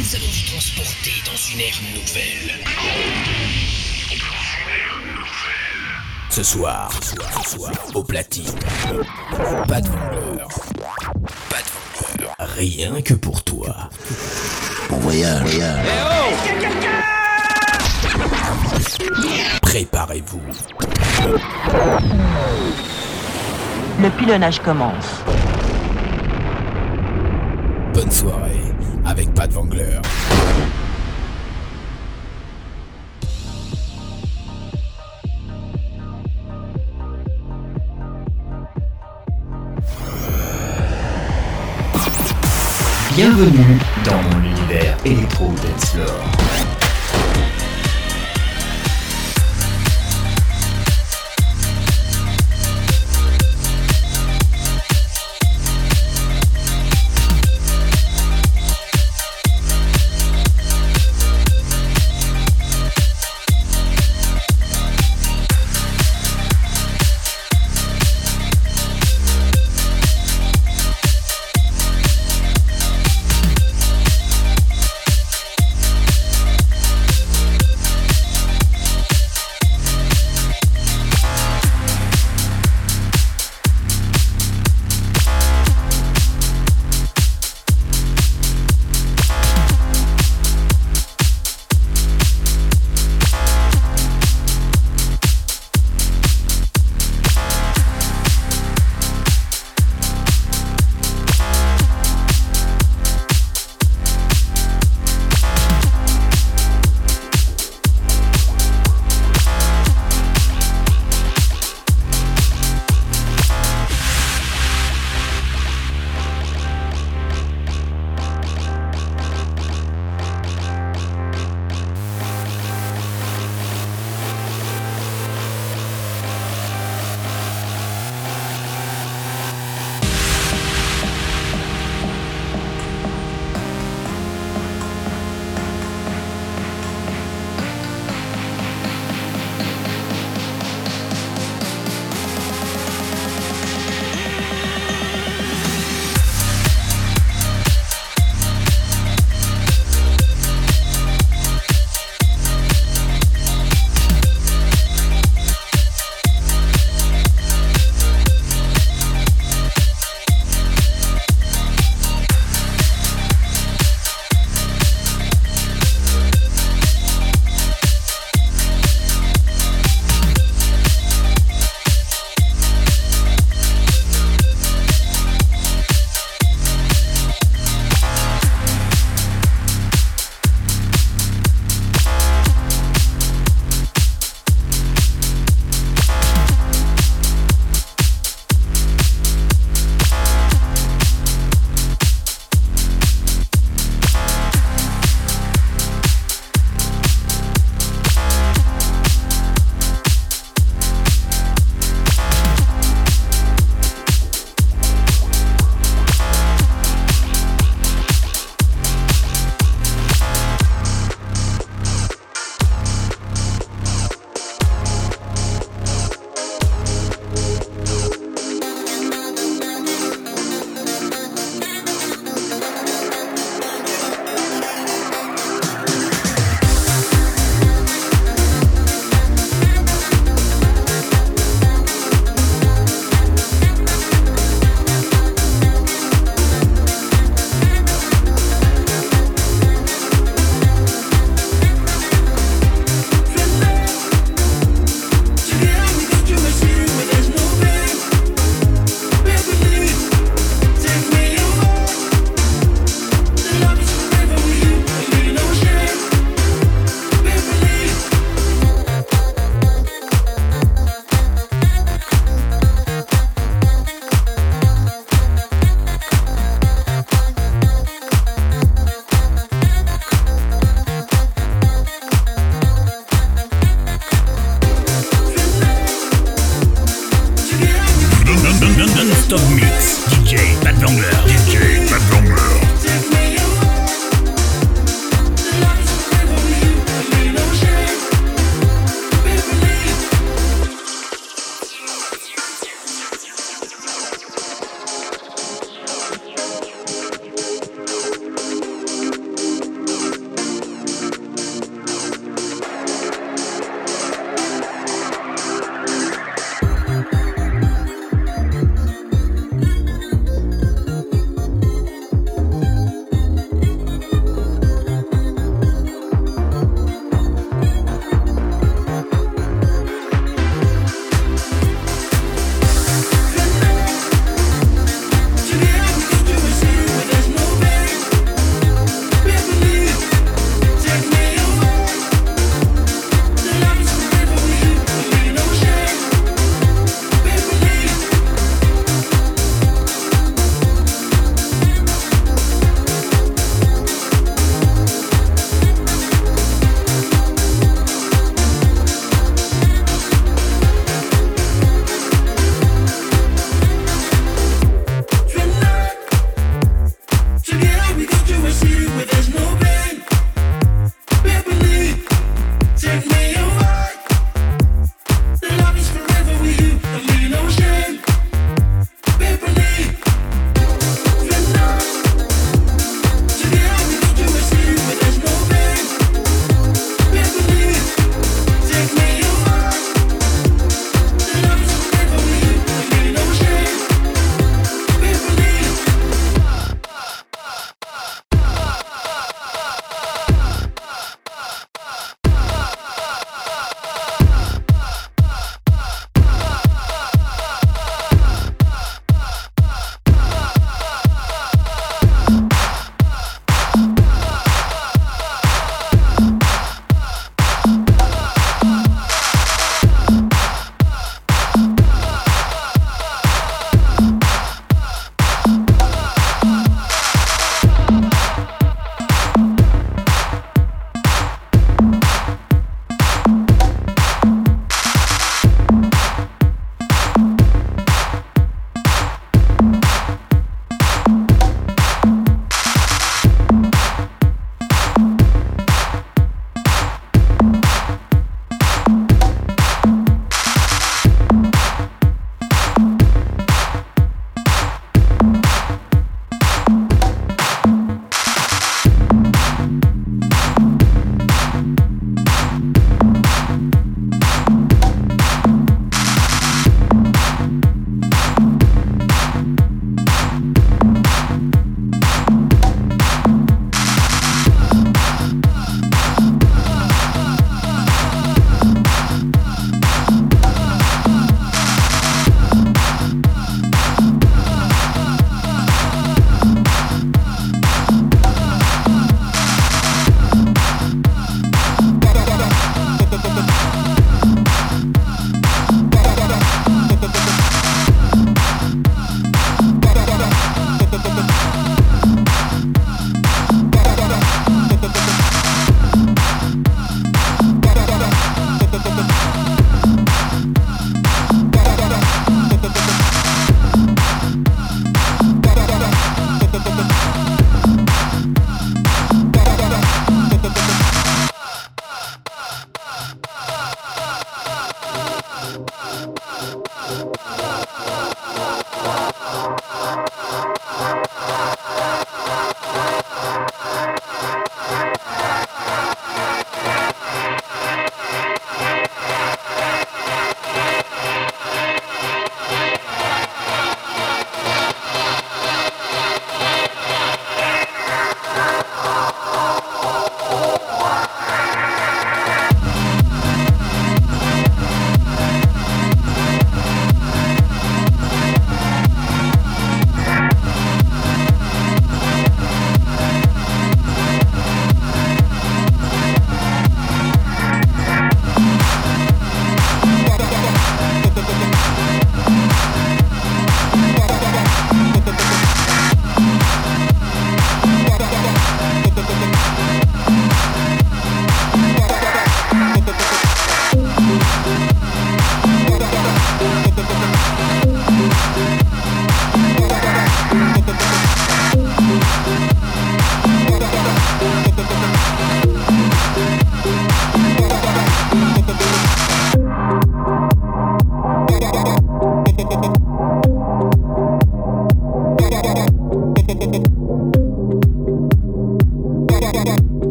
Nous allons vous transporter dans une ère nouvelle. Ce soir, ce soir, ce soir, au platine. Pas de vendeur. Pas de vendeur. Rien que pour toi. Bon voyage. voyage. Préparez-vous. Le pilonnage commence. Bonne soirée avec Pat Vangler. Bienvenue dans mon univers électro dance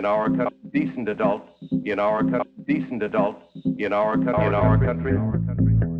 in our country, decent adults in our country, decent adults in our in our country.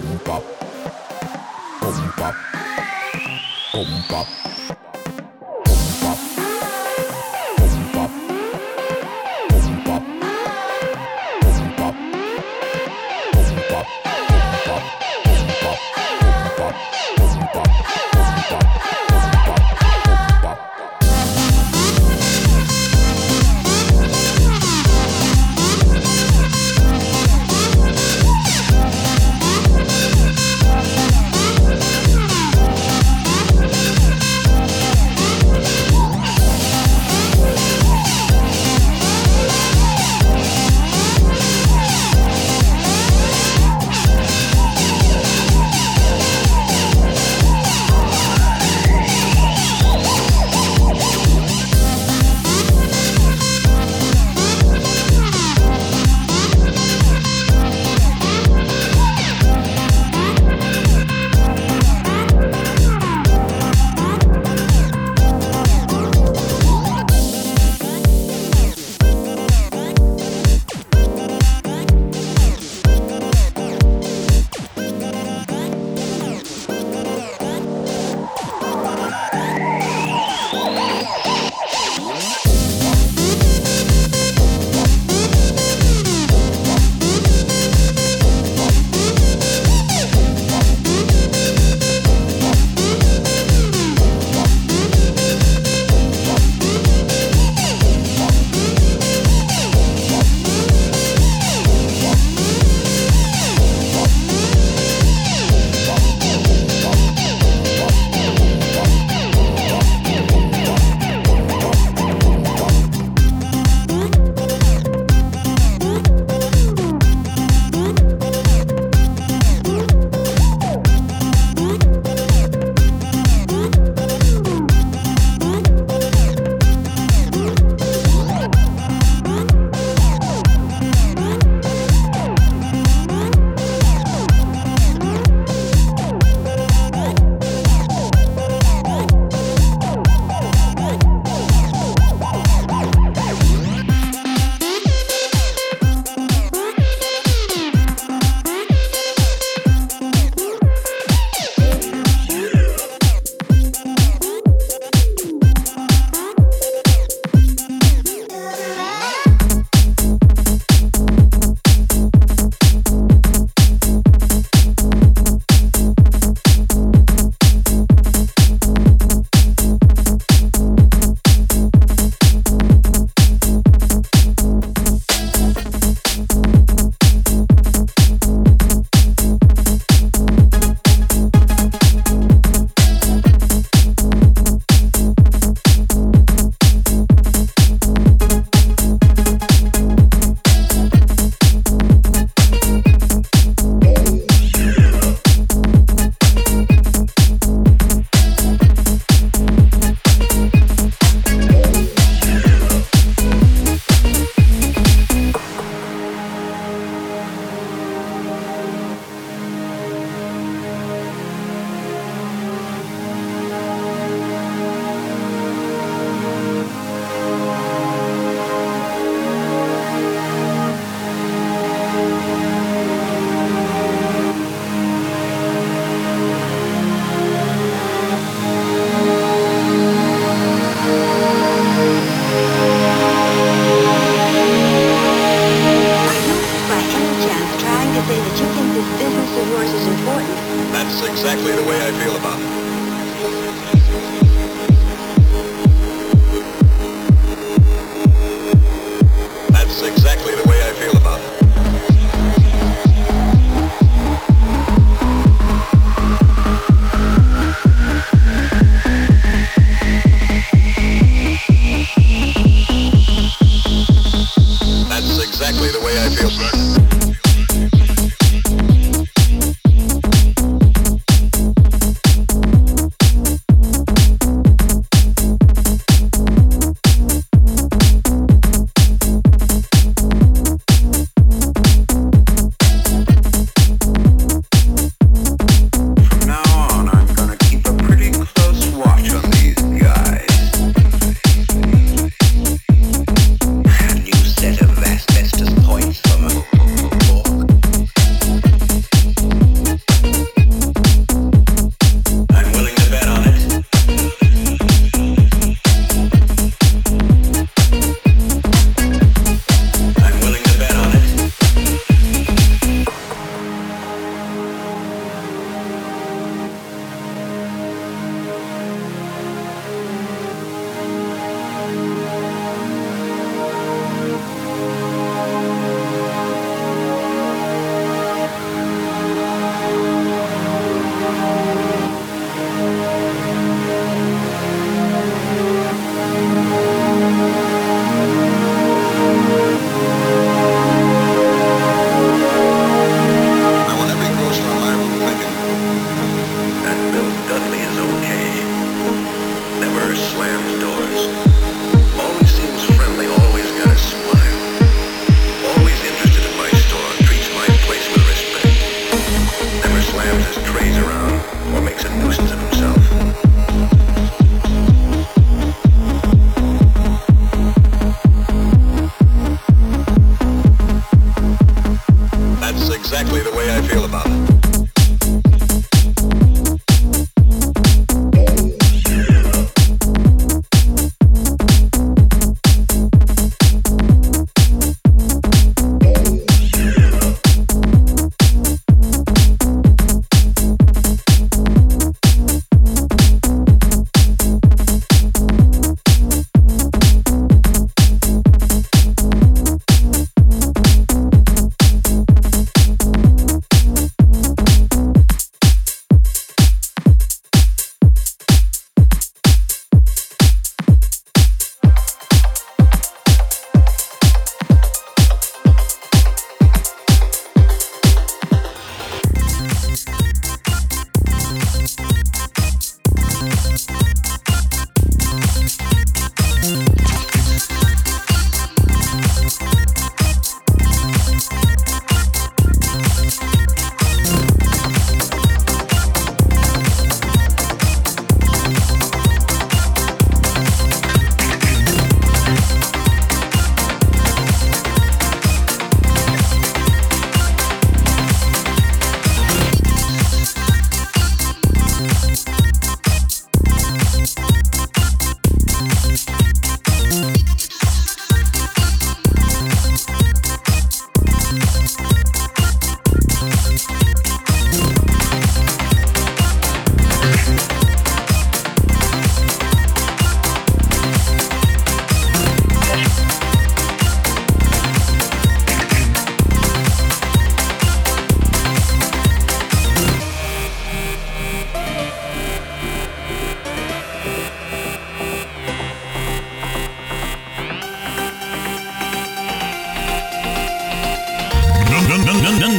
ポンパポンパ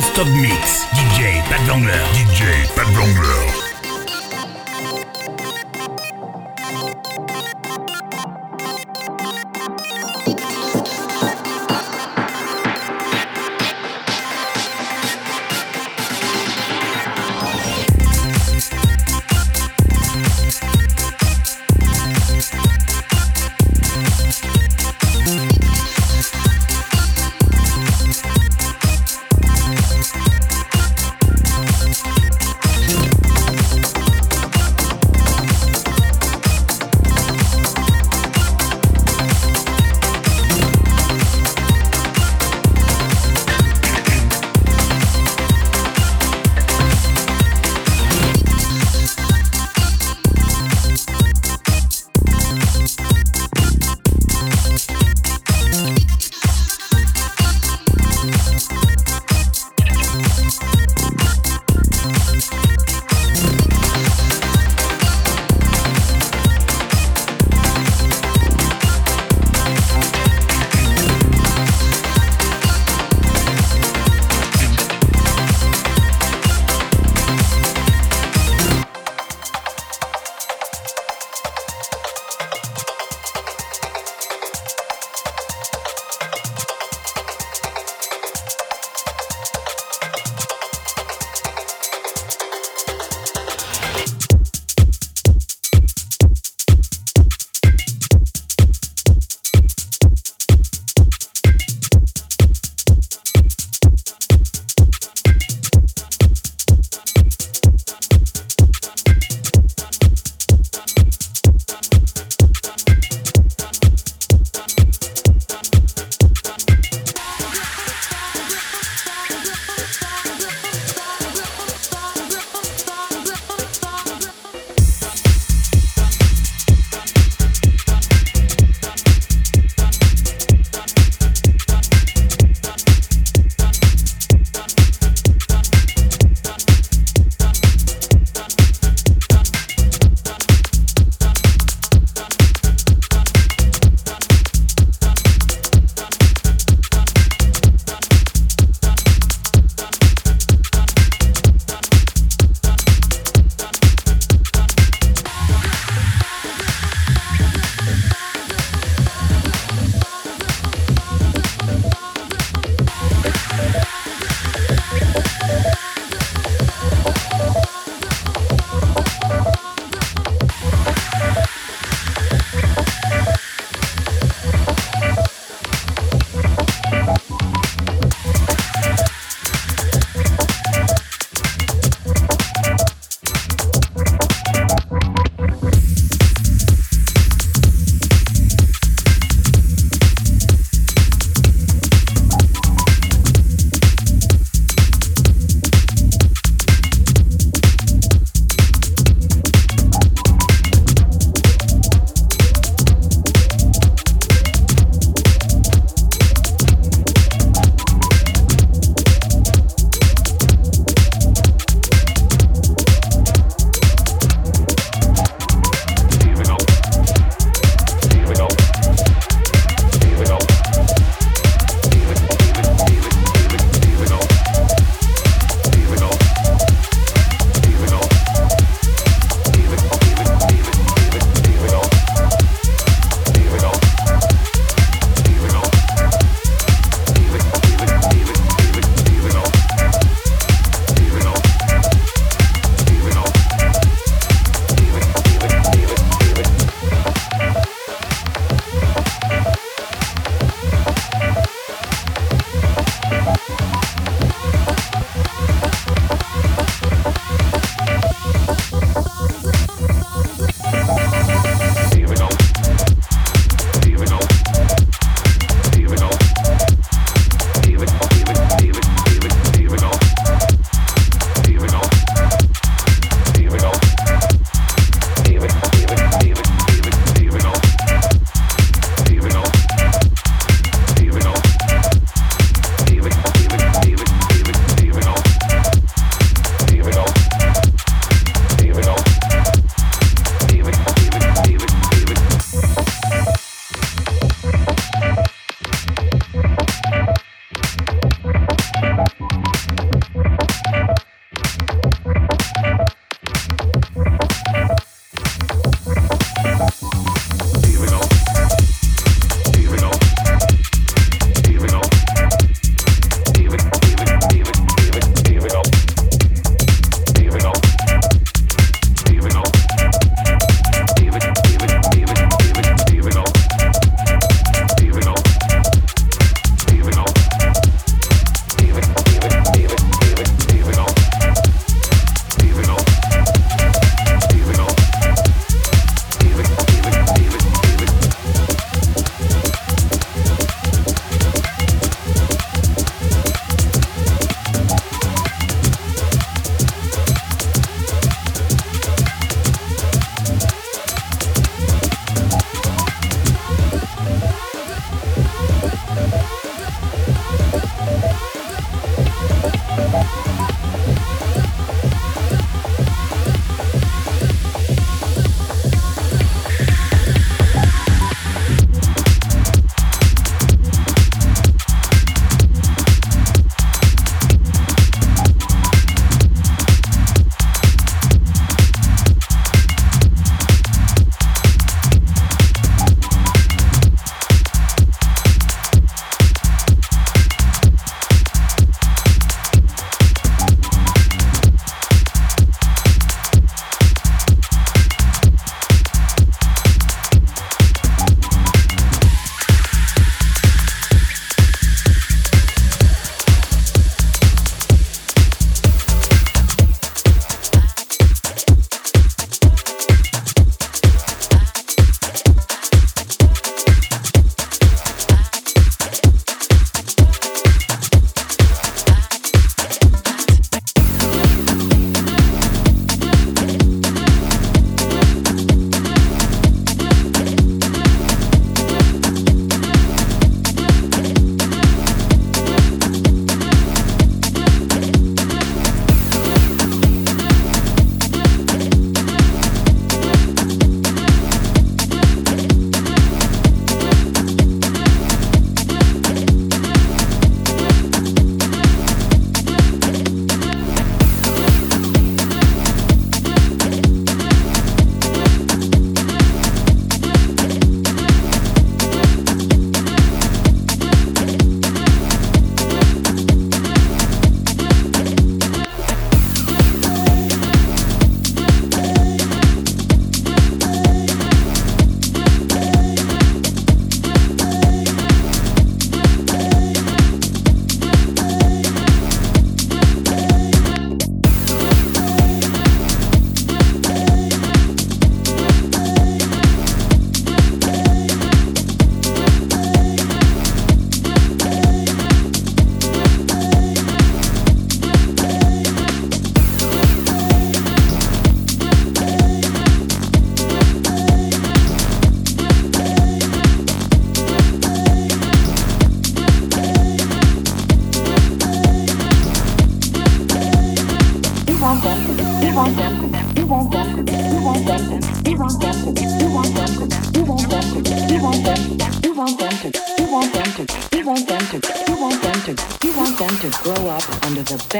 Non-Stop Mix. DJ Pat Vangler. DJ Pat Vangler.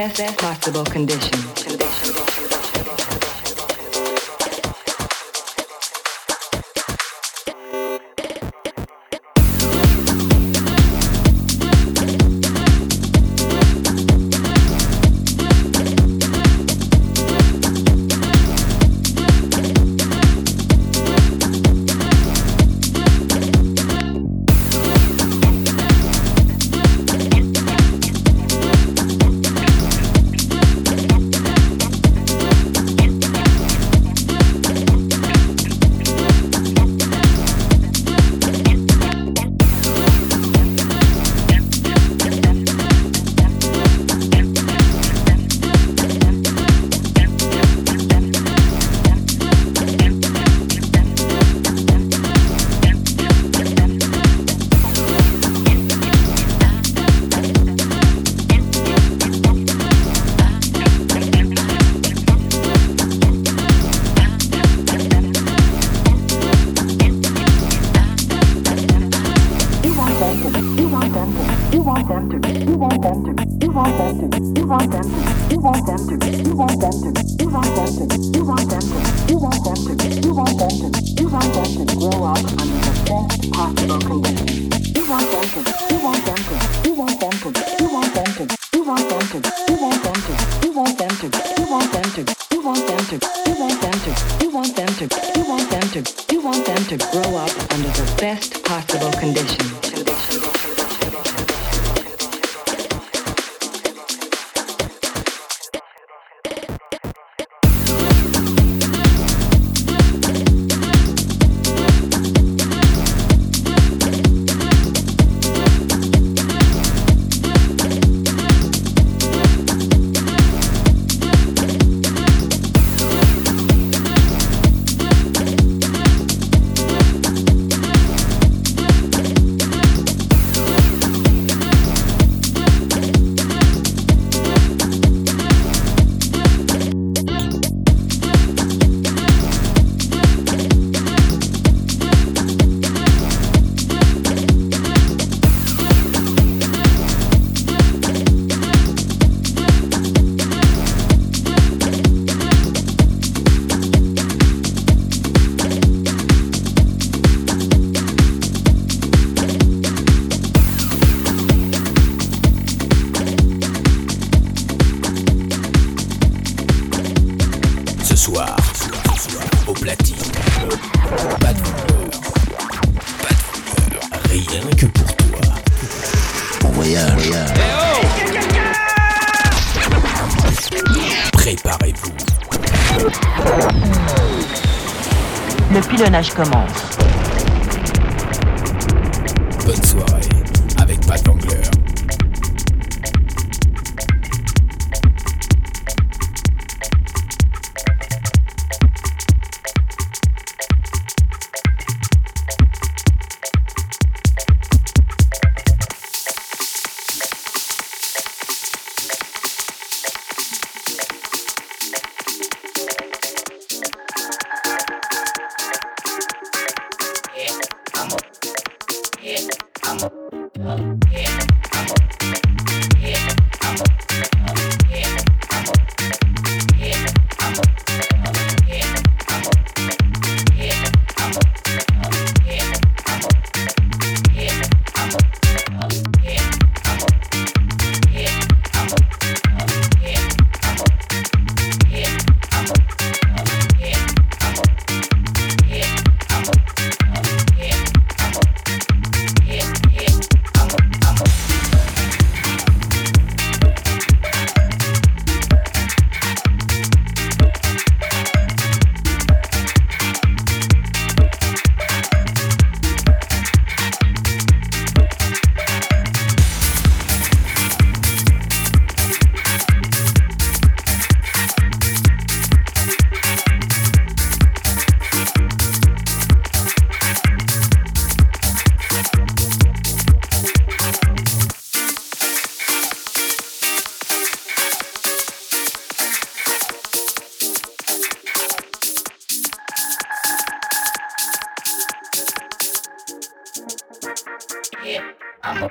Best possible conditions. I'm a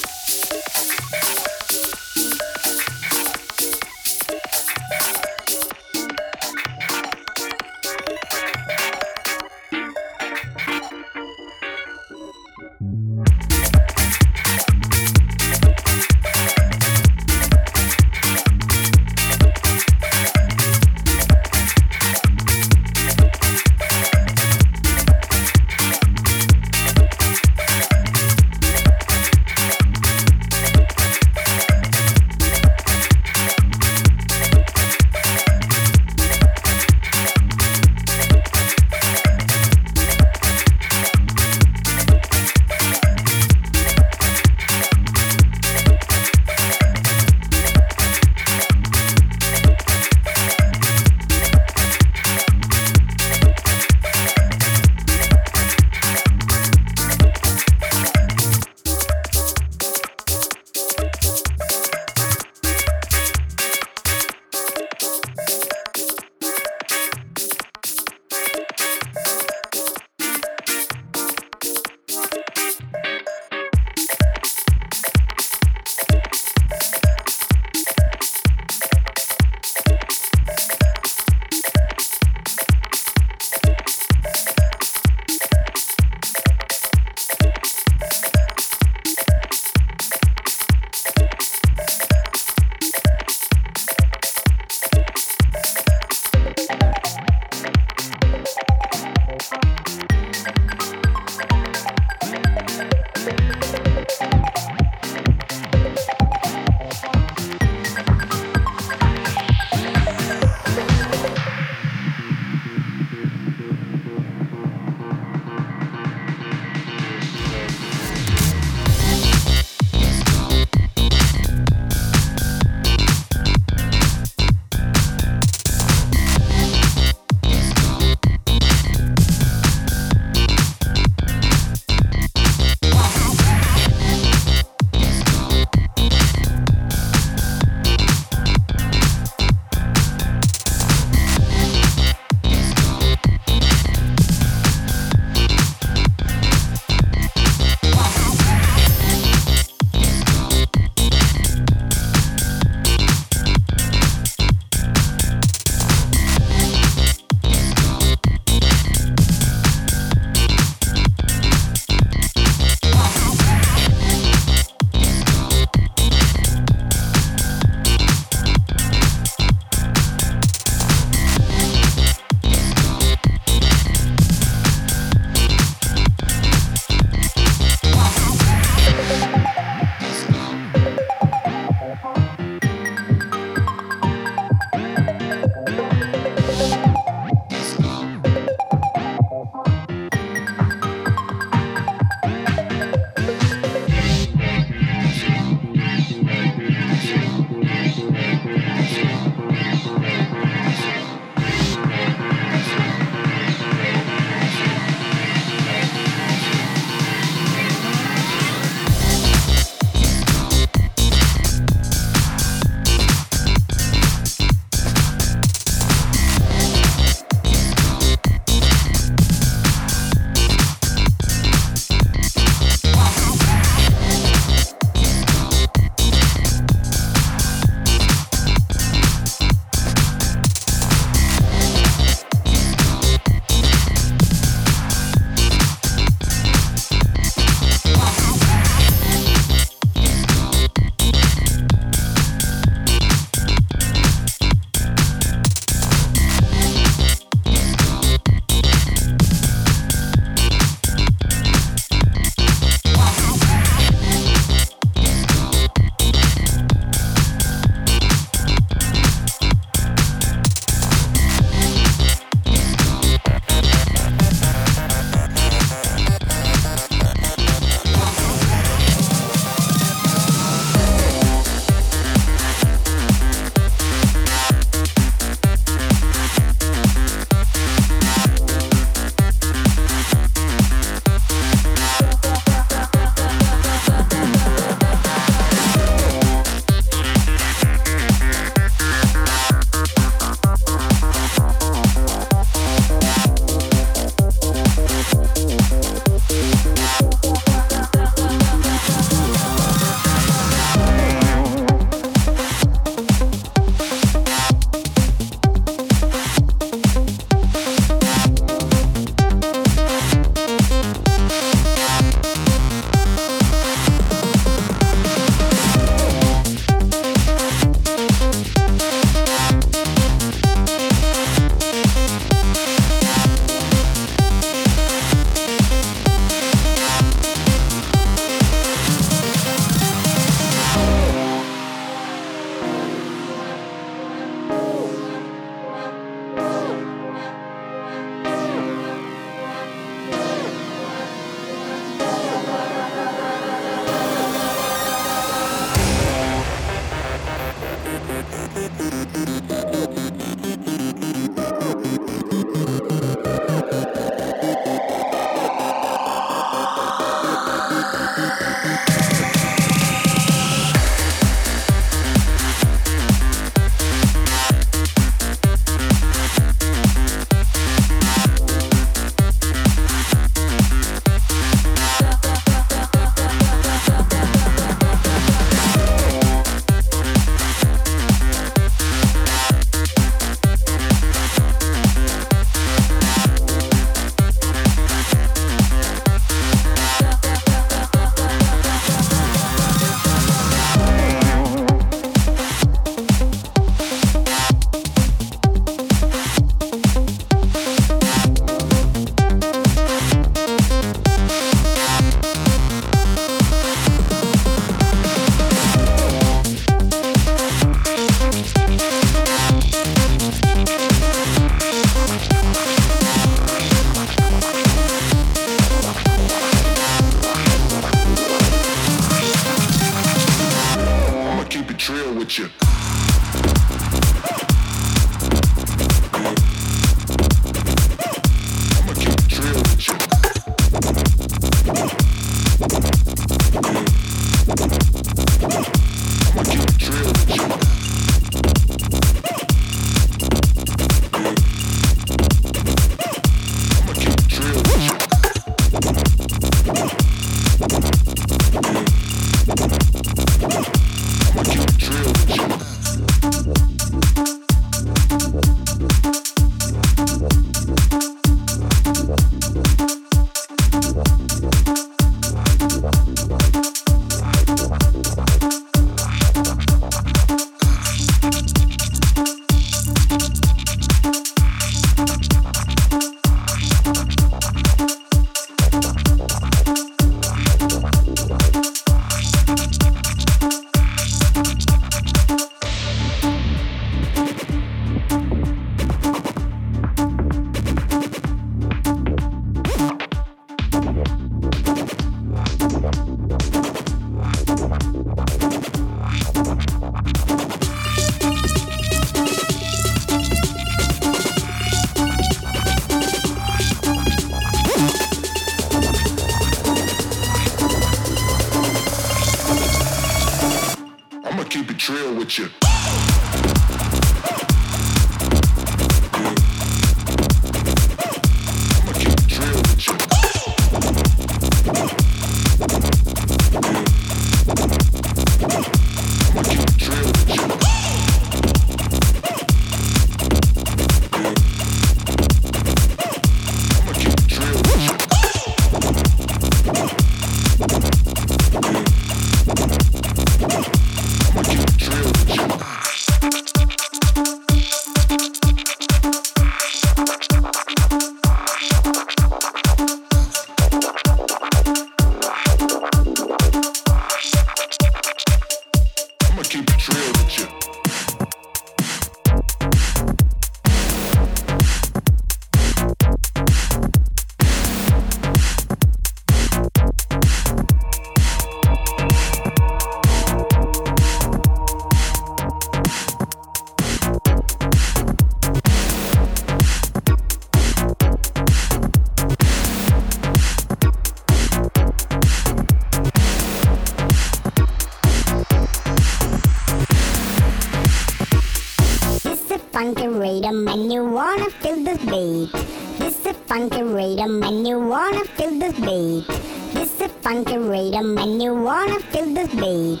this beat. This is a funky rhythm and you wanna feel this beat. This is a funky rhythm and you wanna feel this beat.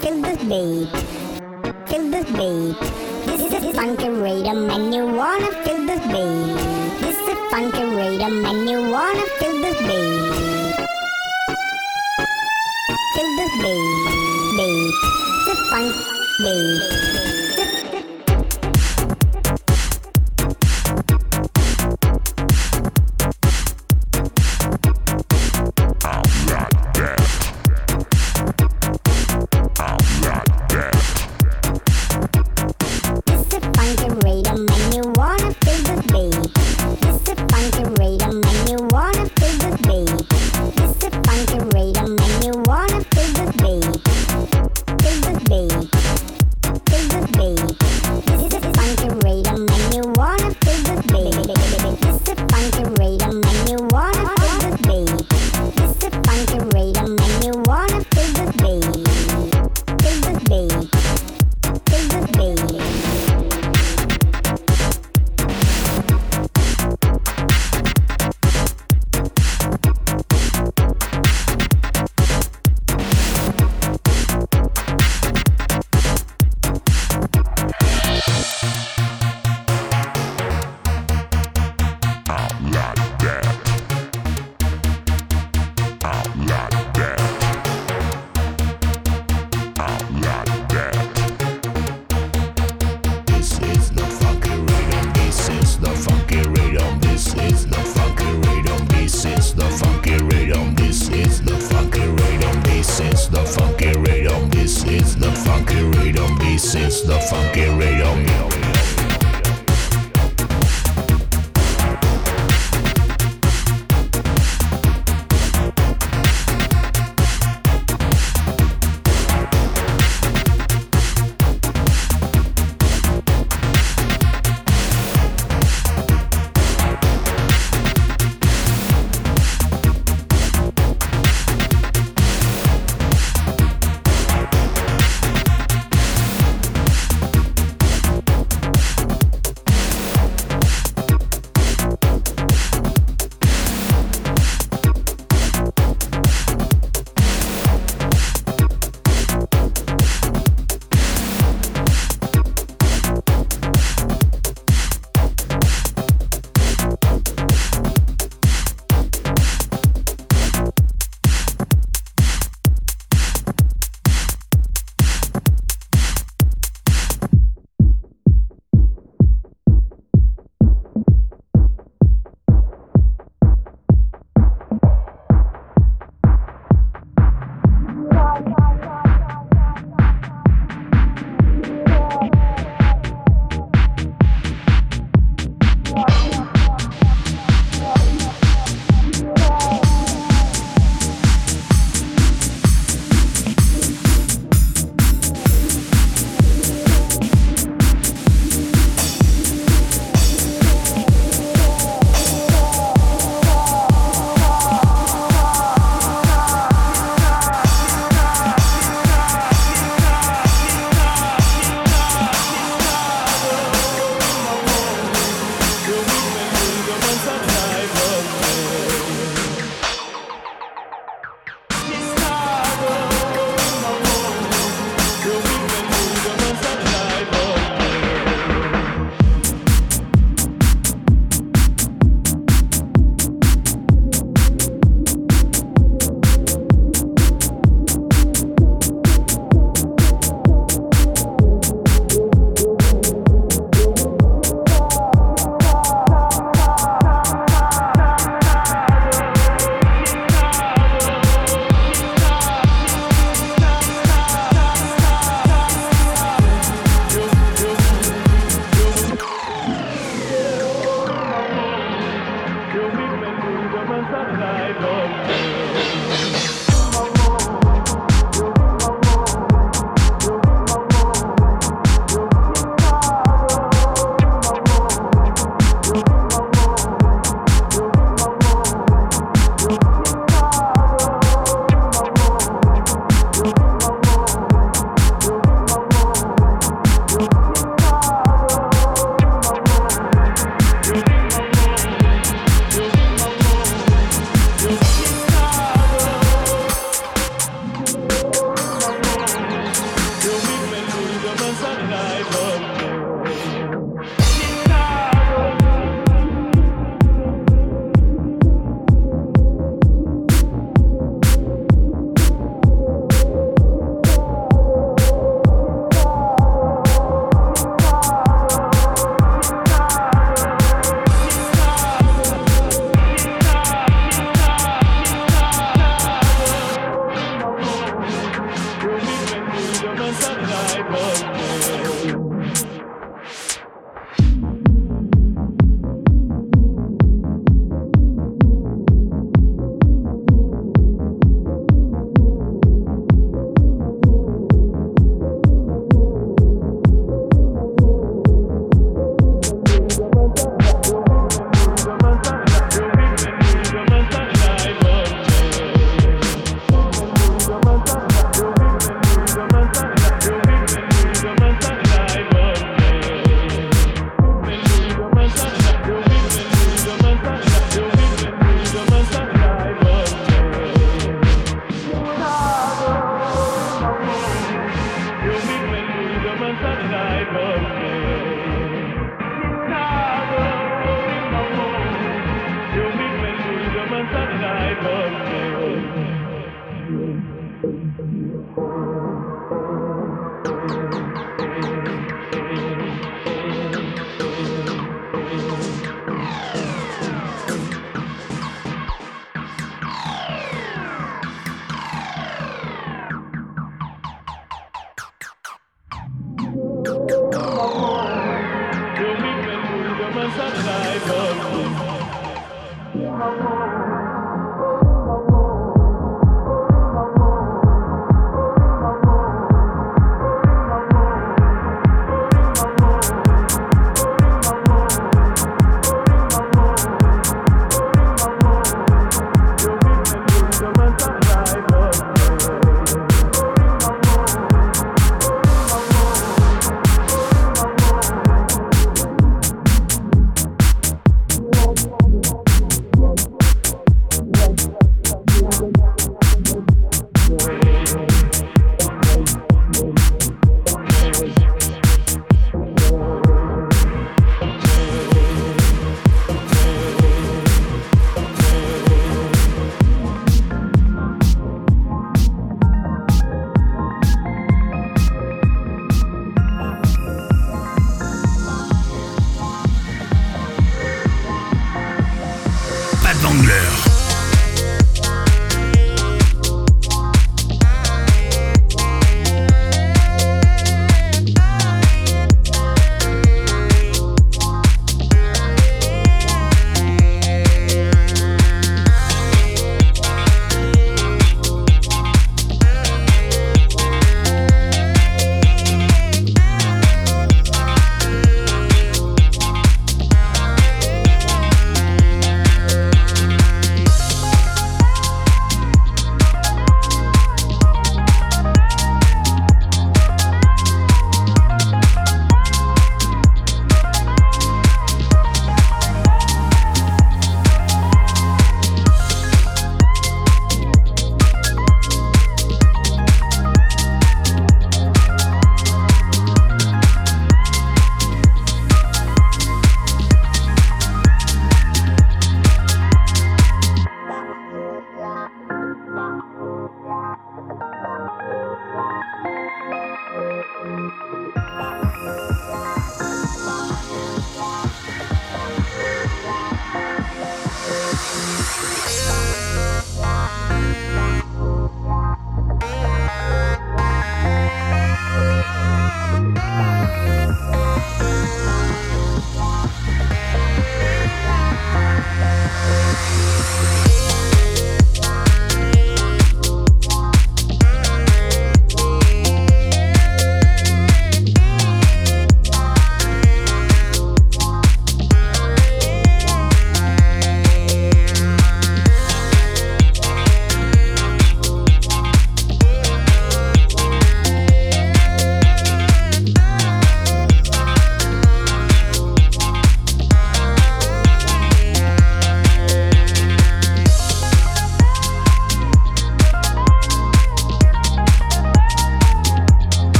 Feel this beat. Feel this beat. This is a funky rhythm and you wanna feel this beat. This is a funky rhythm and you wanna feel this beat. Feel this beat. Beat. This a beat. you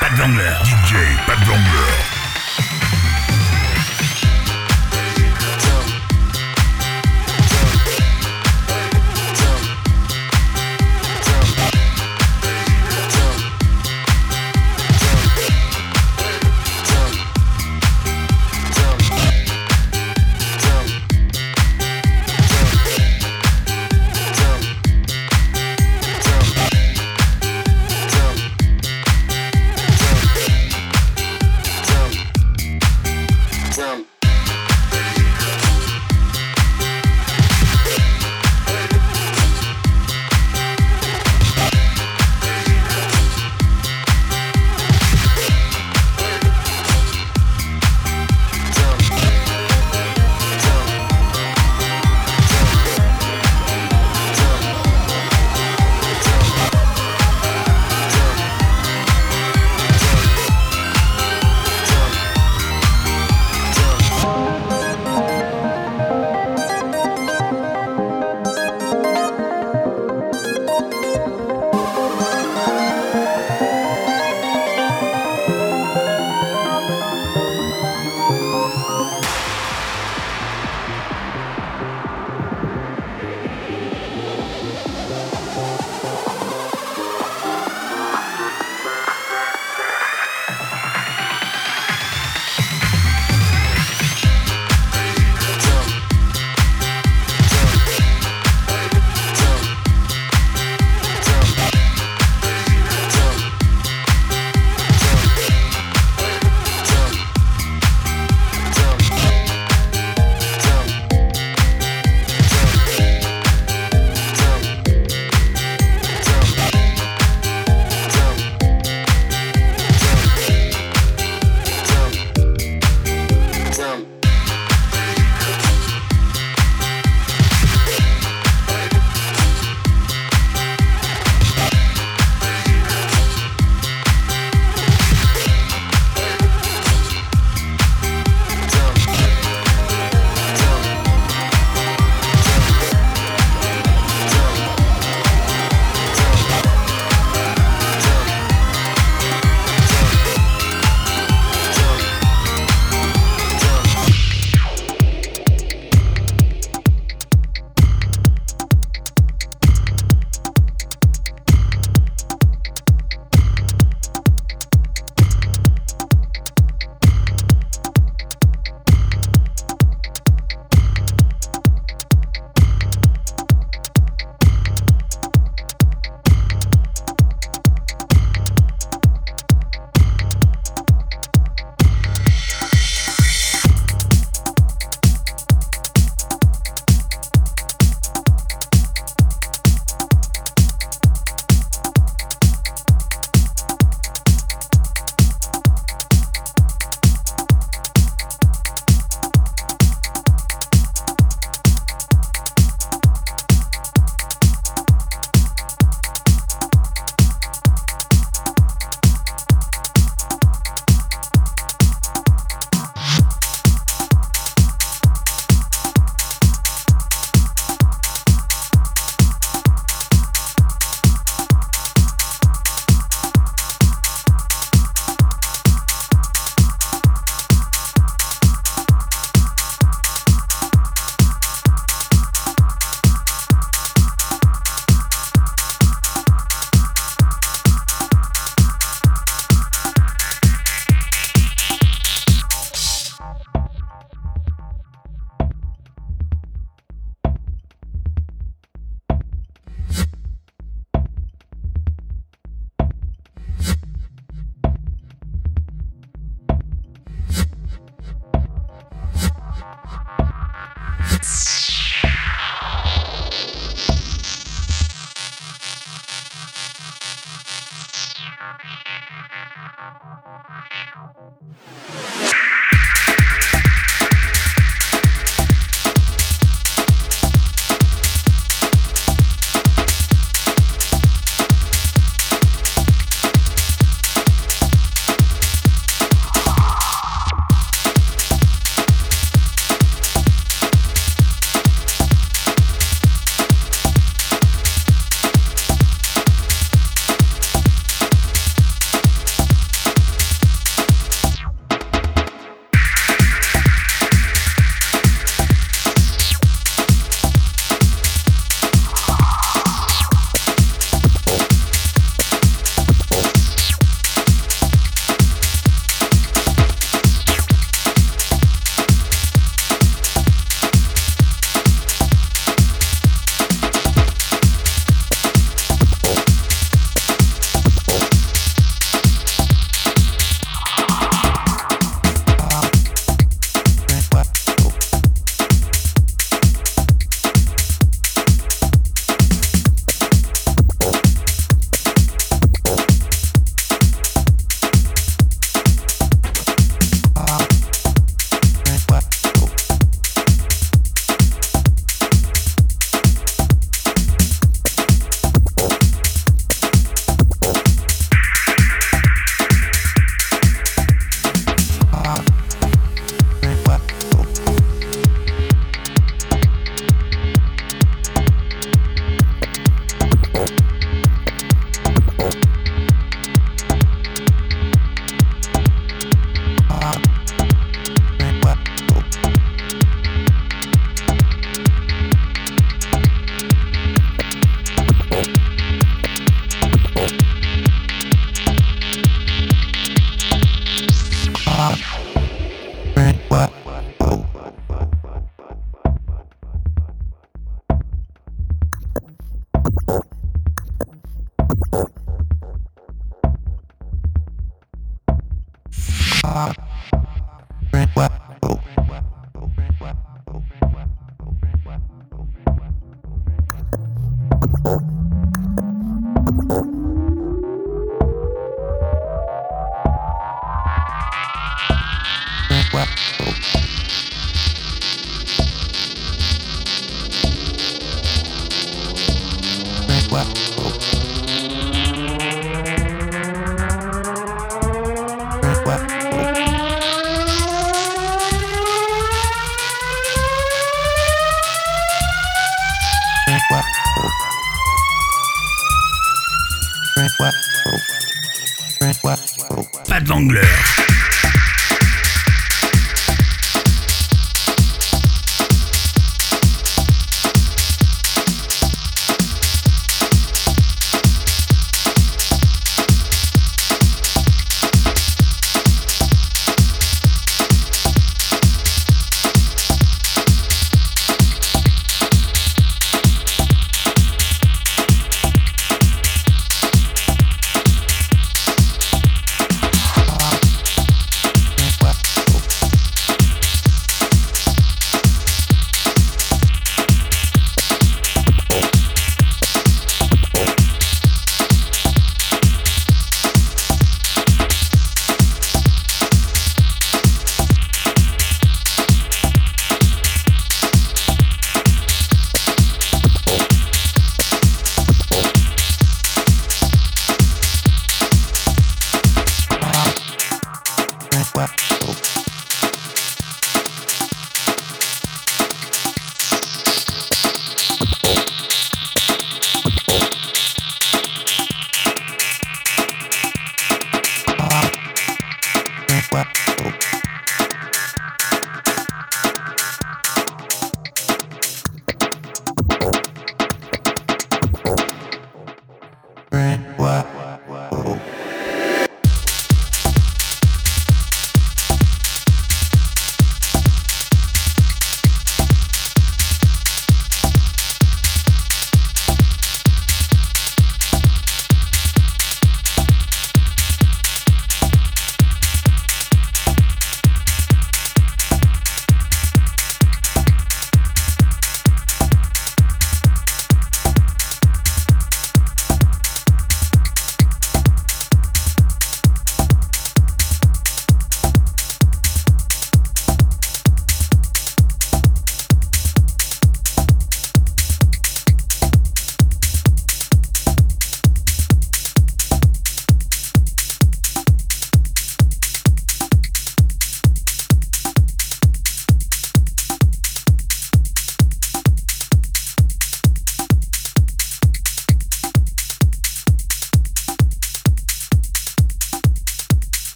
Pat Vangler. DJ Pat Vangler.